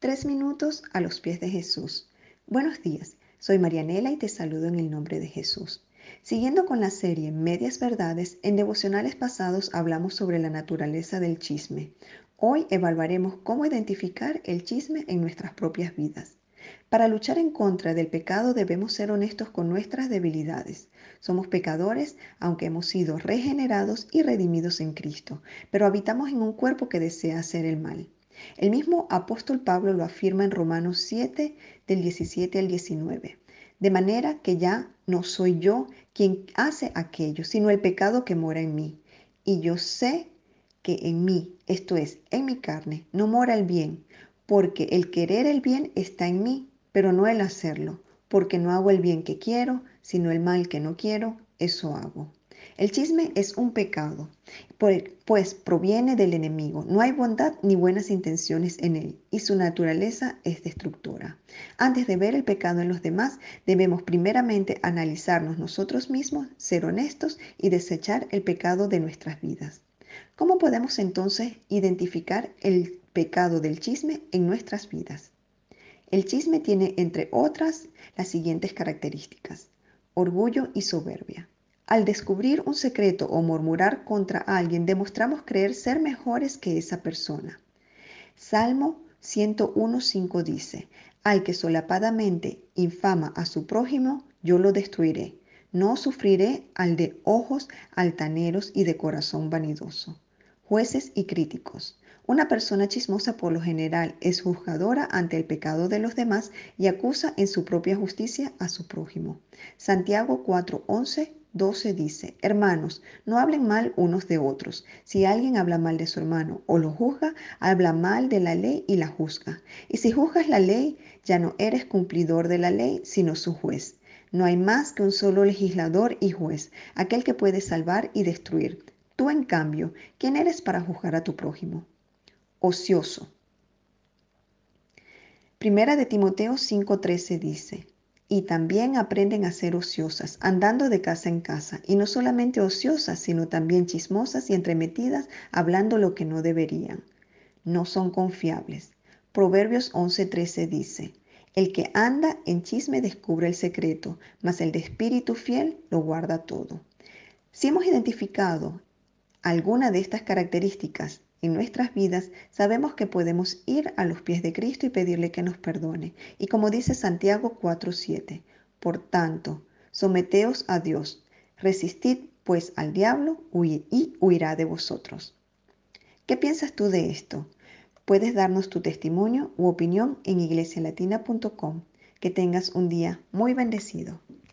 Tres minutos a los pies de Jesús. Buenos días, soy Marianela y te saludo en el nombre de Jesús. Siguiendo con la serie Medias Verdades, en devocionales pasados hablamos sobre la naturaleza del chisme. Hoy evaluaremos cómo identificar el chisme en nuestras propias vidas. Para luchar en contra del pecado debemos ser honestos con nuestras debilidades. Somos pecadores aunque hemos sido regenerados y redimidos en Cristo, pero habitamos en un cuerpo que desea hacer el mal. El mismo apóstol Pablo lo afirma en Romanos 7 del 17 al 19. De manera que ya no soy yo quien hace aquello, sino el pecado que mora en mí. Y yo sé que en mí, esto es, en mi carne, no mora el bien, porque el querer el bien está en mí, pero no el hacerlo, porque no hago el bien que quiero, sino el mal que no quiero, eso hago. El chisme es un pecado, pues proviene del enemigo. No hay bondad ni buenas intenciones en él, y su naturaleza es destructora. Antes de ver el pecado en los demás, debemos primeramente analizarnos nosotros mismos, ser honestos y desechar el pecado de nuestras vidas. ¿Cómo podemos entonces identificar el pecado del chisme en nuestras vidas? El chisme tiene, entre otras, las siguientes características. Orgullo y soberbia. Al descubrir un secreto o murmurar contra alguien, demostramos creer ser mejores que esa persona. Salmo 101.5 dice, Al que solapadamente infama a su prójimo, yo lo destruiré. No sufriré al de ojos altaneros y de corazón vanidoso. Jueces y críticos. Una persona chismosa por lo general es juzgadora ante el pecado de los demás y acusa en su propia justicia a su prójimo. Santiago 4:11 12 dice, hermanos, no hablen mal unos de otros. Si alguien habla mal de su hermano o lo juzga, habla mal de la ley y la juzga. Y si juzgas la ley, ya no eres cumplidor de la ley, sino su juez. No hay más que un solo legislador y juez, aquel que puede salvar y destruir. Tú, en cambio, ¿quién eres para juzgar a tu prójimo? Ocioso. Primera de Timoteo 5:13 dice, y también aprenden a ser ociosas, andando de casa en casa, y no solamente ociosas, sino también chismosas y entremetidas, hablando lo que no deberían. No son confiables. Proverbios 11:13 dice, el que anda en chisme descubre el secreto, mas el de espíritu fiel lo guarda todo. Si hemos identificado alguna de estas características en nuestras vidas, sabemos que podemos ir a los pies de Cristo y pedirle que nos perdone. Y como dice Santiago 4:7, por tanto, someteos a Dios, resistid pues al diablo y huirá de vosotros. ¿Qué piensas tú de esto? Puedes darnos tu testimonio u opinión en iglesialatina.com. Que tengas un día muy bendecido.